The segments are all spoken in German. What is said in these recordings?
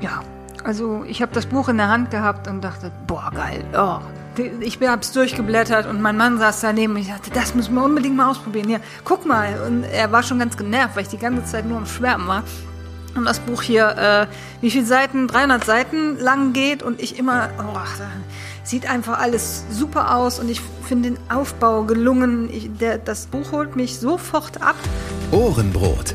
Ja, also ich habe das Buch in der Hand gehabt und dachte, boah, geil. Oh. Ich habe es durchgeblättert und mein Mann saß daneben und ich dachte, das müssen wir unbedingt mal ausprobieren. Ja, guck mal. Und er war schon ganz genervt, weil ich die ganze Zeit nur am Schwärmen war. Und das Buch hier, äh, wie viele Seiten? 300 Seiten lang geht und ich immer, oh, sieht einfach alles super aus und ich finde den Aufbau gelungen. Ich, der, das Buch holt mich sofort ab. Ohrenbrot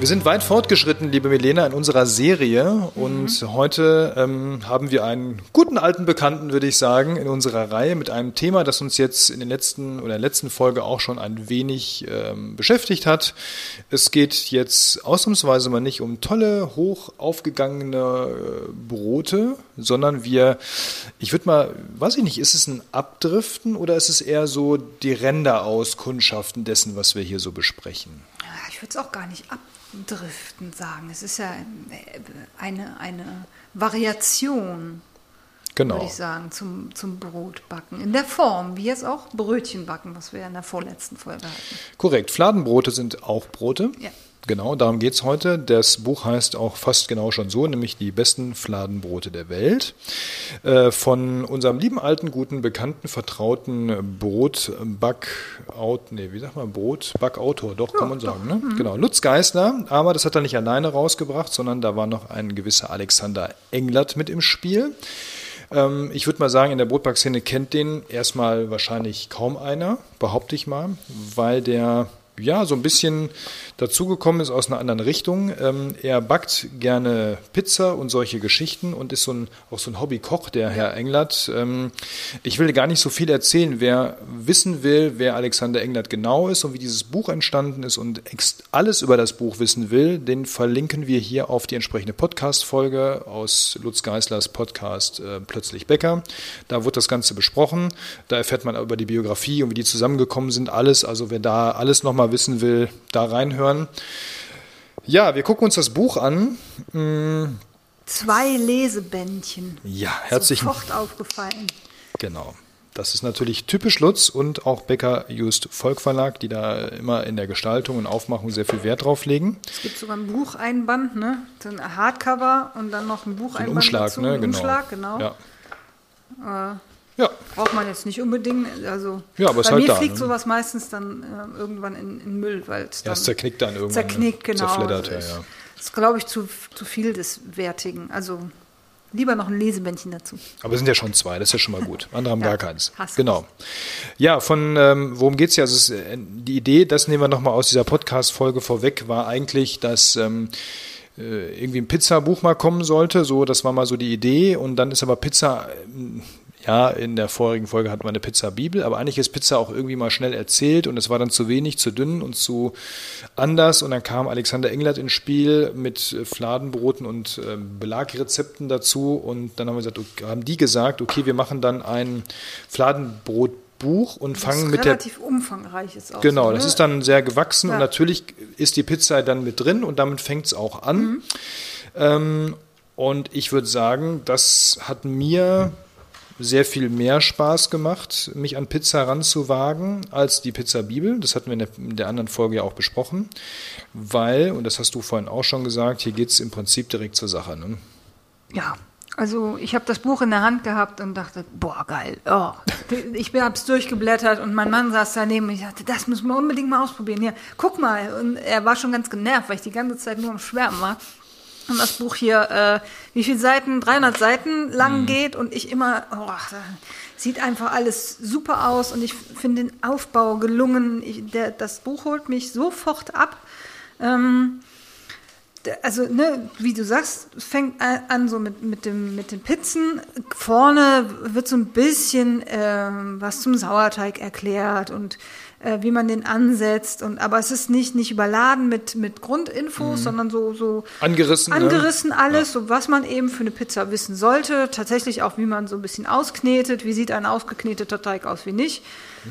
Wir sind weit fortgeschritten, liebe Milena, in unserer Serie und mhm. heute ähm, haben wir einen guten alten Bekannten, würde ich sagen, in unserer Reihe mit einem Thema, das uns jetzt in den letzten oder der letzten Folge auch schon ein wenig ähm, beschäftigt hat. Es geht jetzt ausnahmsweise mal nicht um tolle, hoch aufgegangene äh, Brote, sondern wir, ich würde mal, weiß ich nicht, ist es ein Abdriften oder ist es eher so die Ränderaauskundschaften dessen, was wir hier so besprechen? Ich würde es auch gar nicht abdriften Driften sagen. Es ist ja eine, eine Variation, genau. würde ich sagen, zum, zum Brotbacken. In der Form, wie jetzt auch Brötchenbacken, was wir in der vorletzten Folge hatten. Korrekt. Fladenbrote sind auch Brote. Ja. Genau, darum geht es heute. Das Buch heißt auch fast genau schon so, nämlich die besten Fladenbrote der Welt. Äh, von unserem lieben alten, guten, bekannten, vertrauten Brotback, nee, wie sagt man, Brotbackautor, doch, ja, kann man sagen. Ne? Mhm. Genau, Lutz Geisler, aber das hat er nicht alleine rausgebracht, sondern da war noch ein gewisser Alexander Englert mit im Spiel. Ähm, ich würde mal sagen, in der Brotbackszene kennt den erstmal wahrscheinlich kaum einer, behaupte ich mal, weil der ja, so ein bisschen dazugekommen ist aus einer anderen Richtung. Ähm, er backt gerne Pizza und solche Geschichten und ist so ein, auch so ein Hobbykoch, der Herr Englert. Ähm, ich will gar nicht so viel erzählen. Wer wissen will, wer Alexander Englert genau ist und wie dieses Buch entstanden ist und alles über das Buch wissen will, den verlinken wir hier auf die entsprechende Podcast-Folge aus Lutz Geislers Podcast äh, Plötzlich Bäcker. Da wird das Ganze besprochen. Da erfährt man über die Biografie und wie die zusammengekommen sind, alles. Also wer da alles nochmal wissen will, da reinhören. Ja, wir gucken uns das Buch an. Hm. Zwei Lesebändchen. Ja, herzlichen Sofort aufgefallen. Genau. Das ist natürlich typisch Lutz und auch Becker Just Volk Verlag, die da immer in der Gestaltung und Aufmachung sehr viel Wert drauf legen. Es gibt sogar ein Bucheinband, ne? Ein Hardcover und dann noch ein Bucheinband. Ein Umschlag, dazu. ne? Genau. Umschlag, genau. Ja. Äh, ja. Braucht man jetzt nicht unbedingt. Also ja, aber bei halt mir da, fliegt ne? sowas meistens dann äh, irgendwann in, in Müll, weil es ja, zerknickt dann irgendwann. Zerknickt, ne? genau. Zerfleddert, ja, ja. Das ist, glaube ich, zu, zu viel des Wertigen. Also lieber noch ein Lesebändchen dazu. Aber es sind ja schon zwei, das ist ja schon mal gut. Andere haben ja, gar keins. Hast genau. Ja, von ähm, worum geht es ja? Also es, äh, die Idee, das nehmen wir nochmal aus dieser Podcast-Folge vorweg, war eigentlich, dass ähm, äh, irgendwie ein Pizza-Buch mal kommen sollte. So, das war mal so die Idee. Und dann ist aber Pizza ähm, ja, in der vorigen Folge hatten wir eine Pizza-Bibel, aber eigentlich ist Pizza auch irgendwie mal schnell erzählt und es war dann zu wenig, zu dünn und zu anders. Und dann kam Alexander Englert ins Spiel mit Fladenbroten und äh, Belagrezepten dazu. Und dann haben wir gesagt, haben die gesagt, okay, wir machen dann ein Fladenbrotbuch und das fangen mit der relativ umfangreich ist auch genau so, ne? das ist dann sehr gewachsen Ja. und natürlich ist die Pizza dann mit drin und damit fängt es auch an Mhm. ähm, und ich würde sagen das hat mir sehr viel mehr Spaß gemacht, mich an Pizza ranzuwagen, als die Pizza Bibel. Das hatten wir in der, in der anderen Folge ja auch besprochen, weil, und das hast du vorhin auch schon gesagt, hier geht es im Prinzip direkt zur Sache. Ne? Ja, also ich habe das Buch in der Hand gehabt und dachte, boah, geil. Oh. Ich habe es durchgeblättert und mein Mann saß daneben und ich dachte, das müssen wir unbedingt mal ausprobieren. Ja, guck mal. Und er war schon ganz genervt, weil ich die ganze Zeit nur am Schwärmen war. Und das Buch hier, äh, wie viele Seiten, 300 Seiten lang geht und ich immer, oh, sieht einfach alles super aus und ich finde den Aufbau gelungen. Ich, der, das Buch holt mich sofort ab. Ähm, also, ne, wie du sagst, fängt an so mit, mit, dem, mit den Pizzen. Vorne wird so ein bisschen ähm, was zum Sauerteig erklärt und wie man den ansetzt. Und, aber es ist nicht, nicht überladen mit, mit Grundinfos, sondern so, so Angerissen, ne? angerissen alles, so was man eben für eine Pizza wissen sollte. Tatsächlich auch, wie man so ein bisschen ausknetet. Wie sieht ein ausgekneteter Teig aus, wie nicht.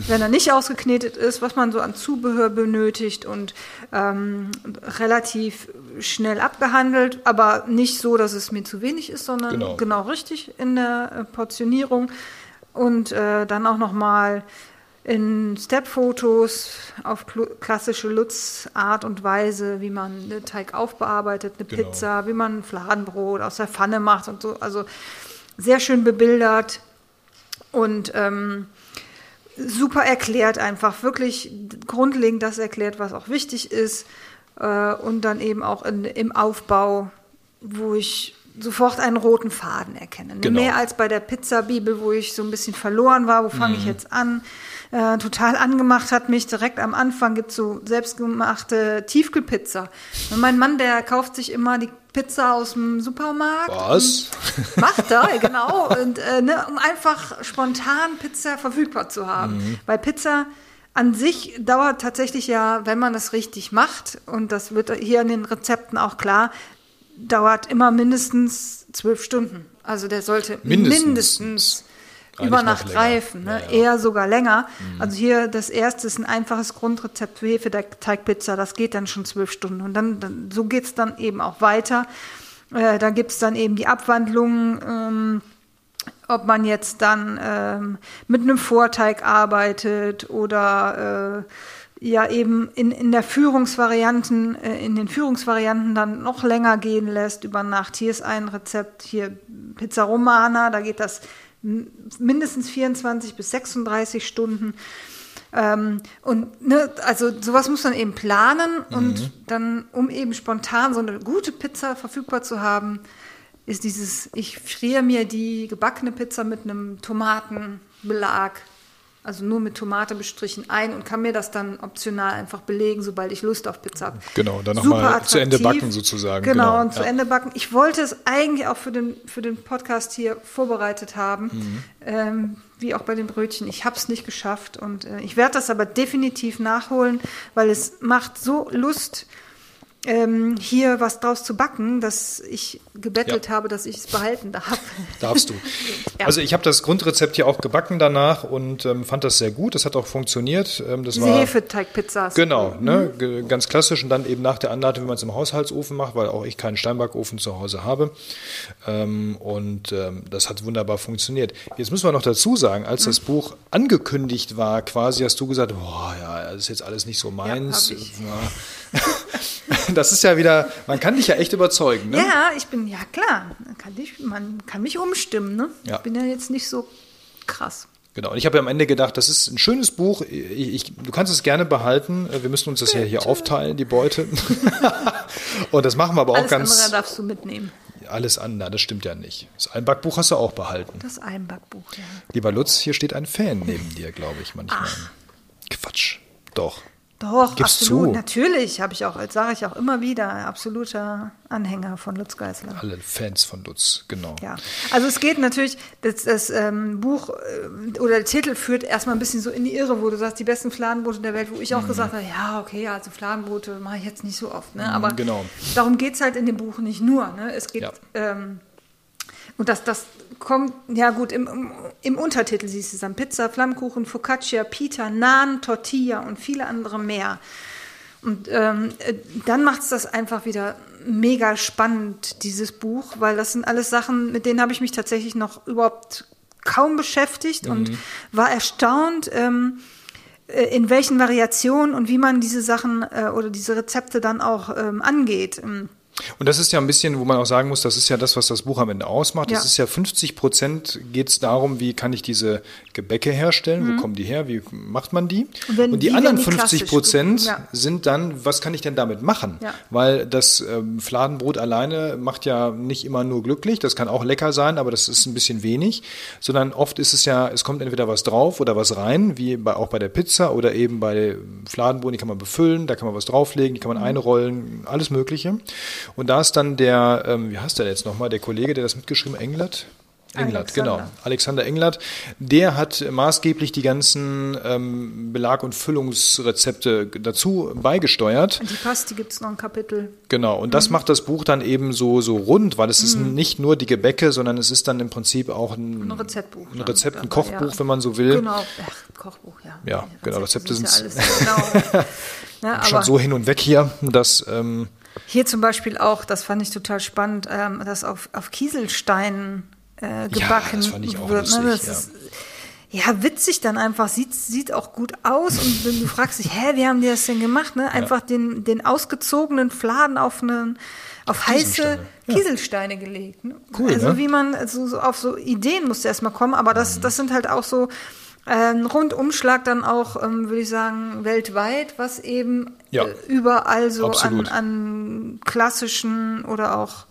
Wenn er nicht ausgeknetet ist, was man so an Zubehör benötigt und ähm, relativ schnell abgehandelt, aber nicht so, dass es mir zu wenig ist, sondern Genau. genau, richtig in der äh, Portionierung. Und äh, dann auch nochmal in Step-Fotos auf klassische Lutz-Art und Weise, wie man einen Teig aufbearbeitet, eine Genau. Pizza, wie man ein Fladenbrot aus der Pfanne macht und so. Also sehr schön bebildert und ähm, super erklärt einfach, wirklich grundlegend das erklärt, was auch wichtig ist äh, und dann eben auch in, im Aufbau, wo ich sofort einen roten Faden erkenne. Ne? Genau. Mehr als bei der Pizza-Bibel, wo ich so ein bisschen verloren war, wo fange ich jetzt an? Äh, total angemacht hat mich direkt am Anfang gibt so selbstgemachte Tiefkühlpizza. Und mein Mann, der kauft sich immer die Pizza aus dem Supermarkt. Was? Macht er, genau. Und, äh, ne, um einfach spontan Pizza verfügbar zu haben. Mhm. Weil Pizza an sich dauert tatsächlich ja, wenn man das richtig macht, und das wird hier in den Rezepten auch klar, dauert immer mindestens zwölf Stunden. Also der sollte Mindestens. mindestens, über Nacht reifen, ne? Ja, Mhm. ja. eher sogar länger. Also hier das erste ist ein einfaches Grundrezept für Hefeteigpizza, das geht dann schon zwölf Stunden. Und dann, dann so geht's dann eben auch weiter. Äh, da gibt's dann eben die Abwandlungen, ähm, ob man jetzt dann ähm, mit einem Vorteig arbeitet oder äh, ja eben in, in der Führungsvarianten, äh, in den Führungsvarianten dann noch länger gehen lässt über Nacht. Hier ist ein Rezept, hier Pizza Romana, da geht das mindestens 24 bis 36 Stunden. Ähm, und ne, also sowas muss man eben planen und dann, um eben spontan so eine gute Pizza verfügbar zu haben, ist dieses, ich friere mir die gebackene Pizza mit einem Tomatenbelag, also nur mit Tomate bestrichen ein und kann mir das dann optional einfach belegen, sobald ich Lust auf Pizza habe. Genau, dann noch Super mal zu Ende backen sozusagen, Genau, genau, und zu ja. Ende backen. Ich wollte es eigentlich auch für den, für den Podcast hier vorbereitet haben, Mhm. ähm, wie auch bei den Brötchen. Ich habe es nicht geschafft und äh, ich werde das aber definitiv nachholen, weil es macht so Lust, ähm, hier was draus zu backen, dass ich gebettelt Ja. habe, dass ich es behalten darf. Darfst du. Ja. Also ich habe das Grundrezept hier auch gebacken danach und ähm, fand das sehr gut. Das hat auch funktioniert. Ähm, das Diese war Hefeteigpizzas. Genau, ne, ge- ganz klassisch und dann eben nach der Anleitung, wie man es im Haushaltsofen macht, weil auch ich keinen Steinbackofen zu Hause habe. Ähm, und ähm, das hat wunderbar funktioniert. Jetzt müssen wir noch dazu sagen, als das Buch angekündigt war, quasi hast du gesagt, boah, ja, das ist jetzt alles nicht so meins. Ja. Das ist ja wieder, man kann dich ja echt überzeugen, ne? Ja, ich bin, ja klar, man kann, ich, man kann mich umstimmen. Ne? Ja. Ich bin ja jetzt nicht so krass. Genau. Und ich habe ja am Ende gedacht, das ist ein schönes Buch. Ich, ich, du kannst es gerne behalten. Wir müssen uns das ja hier aufteilen, die Beute. und das machen wir aber auch Alles ganz. andere darfst du mitnehmen. Alles andere, das stimmt ja nicht. Das Einbackbuch hast du auch behalten. Das Einbackbuch, ja. Lieber Lutz, hier steht ein Fan neben dir, glaube ich manchmal. Quatsch. Doch. Doch, Gib's absolut. zu. Natürlich, habe ich auch, sage ich auch immer wieder, absoluter Anhänger von Lutz Geisler. Alle Fans von Lutz, genau. Ja, also es geht natürlich, das, das ähm, Buch äh, oder der Titel führt erstmal ein bisschen so in die Irre, wo du sagst, die besten Fladenbrote der Welt, wo ich auch gesagt habe, ja, okay, also Fladenbrote mache ich jetzt nicht so oft. Ne? Aber genau. darum geht es halt in dem Buch nicht nur. Ne? Es geht, Ja. ähm, und das, das kommt, ja gut, im, im, im Untertitel siehst du es dann Pizza, Flammkuchen, Focaccia, Pita, Naan, Tortilla und viele andere mehr. Und ähm, äh, dann macht es das einfach wieder mega spannend, dieses Buch, weil das sind alles Sachen, mit denen habe ich mich tatsächlich noch überhaupt kaum beschäftigt und war erstaunt, ähm, äh, in welchen Variationen und wie man diese Sachen äh, oder diese Rezepte dann auch ähm, angeht. Ähm, Und das ist ja ein bisschen, wo man auch sagen muss, das ist ja das, was das Buch am Ende ausmacht. Das Ja. ist ja 50 Prozent geht es darum, wie kann ich diese Gebäcke herstellen, wo kommen die her, wie macht man die? Mhm. Und Und die anderen die 50 klassisch Prozent ja. sind dann, was kann ich denn damit machen? Ja. Weil das ähm, Fladenbrot alleine macht ja nicht immer nur glücklich, das kann auch lecker sein, aber das ist ein bisschen wenig, sondern oft ist es ja, es kommt entweder was drauf oder was rein, wie bei, auch bei der Pizza oder eben bei Fladenbrot, die kann man befüllen, da kann man was drauflegen, die kann man einrollen, alles Mögliche. Und da ist dann der, ähm, wie heißt der jetzt nochmal, der Kollege, der das mitgeschrieben, Englert? Englert, genau. Alexander Englert. Der hat maßgeblich die ganzen ähm, Belag- und Füllungsrezepte dazu beigesteuert. Die passt, die gibt es noch ein Kapitel. Genau, und das mhm. macht das Buch dann eben so, so rund, weil es mhm. ist nicht nur die Gebäcke, sondern es ist dann im Prinzip auch ein, ein Rezeptbuch. Ein Rezept, ein Kochbuch, ja. wenn man so will. Genau, Ach, Kochbuch, ja. Ja, genau, Rezepte sind ja genau. ja, schon so hin und weg hier, dass... Ähm, hier zum Beispiel auch, das fand ich total spannend, ähm, dass auf, auf Kieselsteinen äh, gebacken ja, das fand ich auch wird. Ne? Lustig, ne? das ja. Ist, ja, witzig dann einfach, sieht, sieht auch gut aus und du fragst dich, hä, wie haben die das denn gemacht? Ne? Einfach ja. den, den ausgezogenen Fladen auf einen auf heiße Kieselsteine ja. gelegt. Ne? Cool, also ne? wie man, also so auf so Ideen musste erstmal kommen, aber das, mhm. das sind halt auch so ein Rundumschlag dann auch, ähm, würde ich sagen, weltweit, was eben ja. äh, überall so an, an klassischen oder auch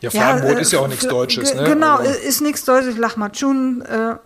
ja, Fladenbrot ja, äh, ist ja auch nichts Deutsches, ne? Genau, also. ist nichts Deutsches. Lahmacun, äh, habe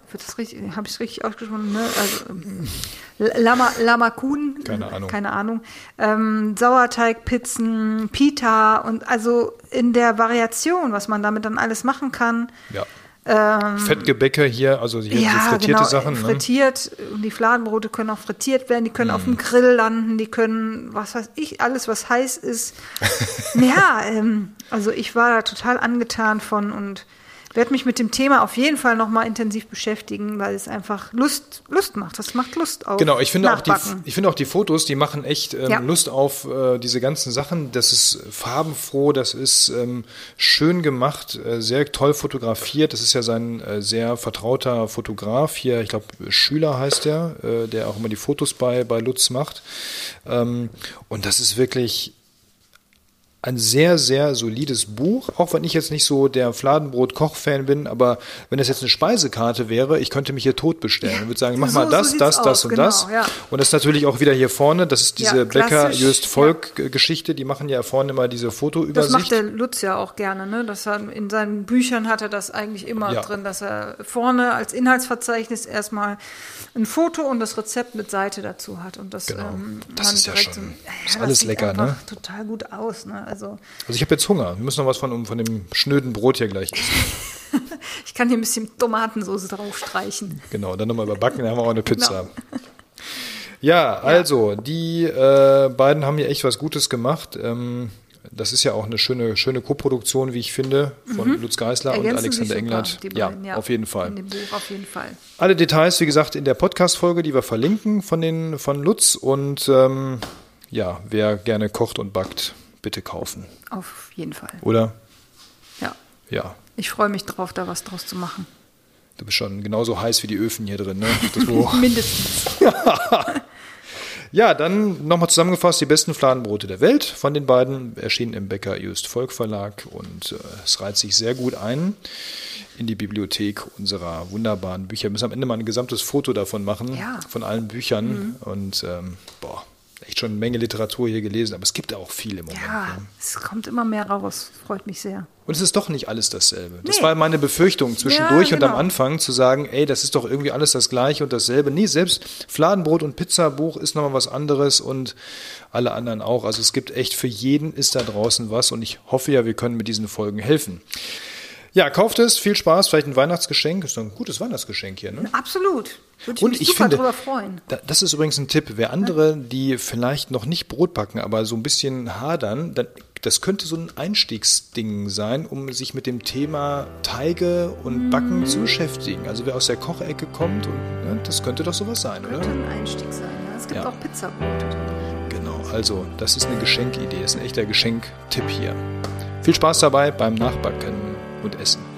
ich es richtig ausgesprochen, ne? Also, Lama, Lamakun, keine Ahnung. Keine Ahnung. Ähm, Sauerteigpizzen, Pita und also in der Variation, was man damit dann alles machen kann. Ja. Ähm, Fettgebäcke hier, also hier ja, so frittierte genau, Sachen. Ne? Frittiert, die Fladenbrote können auch frittiert werden, die können mm. auf dem Grill landen, die können, was weiß ich, alles, was heiß ist. ja, ähm, also ich war da total angetan von und werde mich mit dem Thema auf jeden Fall nochmal intensiv beschäftigen, weil es einfach Lust, Lust macht. Das macht Lust auf. Genau, ich finde, auch die, ich finde auch die Fotos, die machen echt ähm, ja. Lust auf äh, diese ganzen Sachen. Das ist farbenfroh, das ist ähm, schön gemacht, äh, sehr toll fotografiert. Das ist ja sein äh, sehr vertrauter Fotograf hier, ich glaube Schüler heißt er, äh, der auch immer die Fotos bei, bei Lutz macht. Ähm, und das ist wirklich ein sehr, sehr solides Buch, auch wenn ich jetzt nicht so der Fladenbrot-Koch-Fan bin, aber wenn das jetzt eine Speisekarte wäre, ich könnte mich hier tot bestellen. Ich würde sagen, mach so, mal das, so das, das aus, und genau, das. Ja. Und das ist natürlich auch wieder hier vorne, das ist diese ja, Bäcker-Jöst-Volk-Geschichte, die machen ja vorne immer diese Fotoübersicht. Das macht der Lutz ja auch gerne, ne? Das hat, in seinen Büchern hat er das eigentlich immer drin, dass er vorne als Inhaltsverzeichnis erstmal ein Foto und das Rezept mit Seite dazu hat. Und das, genau. ähm, das ist ja schon, so, ist alles lecker, ne? total gut aus, ne? Also, also ich habe jetzt Hunger. Wir müssen noch was von, von dem schnöden Brot hier gleich essen. ich kann hier ein bisschen Tomatensauce drauf streichen. Genau, dann nochmal überbacken, dann haben wir auch eine Pizza. Genau. Ja, also, die äh, beiden haben hier echt was Gutes gemacht. Ähm, das ist ja auch eine schöne, schöne Co-Produktion, wie ich finde, von mhm. Lutz Geisler und Alexander Englert. Ja, ja, auf jeden Fall. In dem Buch auf jeden Fall. Alle Details, wie gesagt, in der Podcast-Folge, die wir verlinken von, den, von Lutz. Und ähm, ja, wer gerne kocht und backt, bitte kaufen. Auf jeden Fall. Oder? Ja. Ja. Ich freue mich drauf, da was draus zu machen. Du bist schon genauso heiß wie die Öfen hier drin, ne? Mindestens. ja, dann nochmal zusammengefasst, die besten Fladenbrote der Welt von den beiden erschienen im Bäcker Just Volk Verlag und äh, es reiht sich sehr gut ein in die Bibliothek unserer wunderbaren Bücher. Wir müssen am Ende mal ein gesamtes Foto davon machen, ja. von allen Büchern mhm. und ähm, boah, echt schon eine Menge Literatur hier gelesen, aber es gibt auch viel im Moment. Ja, ne? es kommt immer mehr raus, freut mich sehr. Und es ist doch nicht alles dasselbe. Nee. Das war meine Befürchtung zwischendurch ja, genau. und am genau. Anfang zu sagen, ey, das ist doch irgendwie alles das gleiche und dasselbe. Nee, selbst Fladenbrot und Pizzabuch ist nochmal was anderes und alle anderen auch. Also es gibt echt für jeden ist da draußen was und ich hoffe ja, wir können mit diesen Folgen helfen. Ja, kauft es, viel Spaß, vielleicht ein Weihnachtsgeschenk. Ist doch ein gutes Weihnachtsgeschenk hier, ne? Absolut. Würde ich und mich ich super finde, drüber freuen. das ist übrigens ein Tipp. Wer andere, die vielleicht noch nicht Brot backen, aber so ein bisschen hadern, dann, das könnte so ein Einstiegsding sein, um sich mit dem Thema Teige und Backen zu beschäftigen. Also wer aus der Kochecke kommt, und, ne, das könnte doch sowas sein, könnte oder? Könnte ein Einstieg sein. Ja. Es gibt ja. auch Pizzabrote. Genau, also das ist eine Geschenkidee, das ist ein echter Geschenktipp hier. Viel Spaß dabei beim Nachbacken und Essen.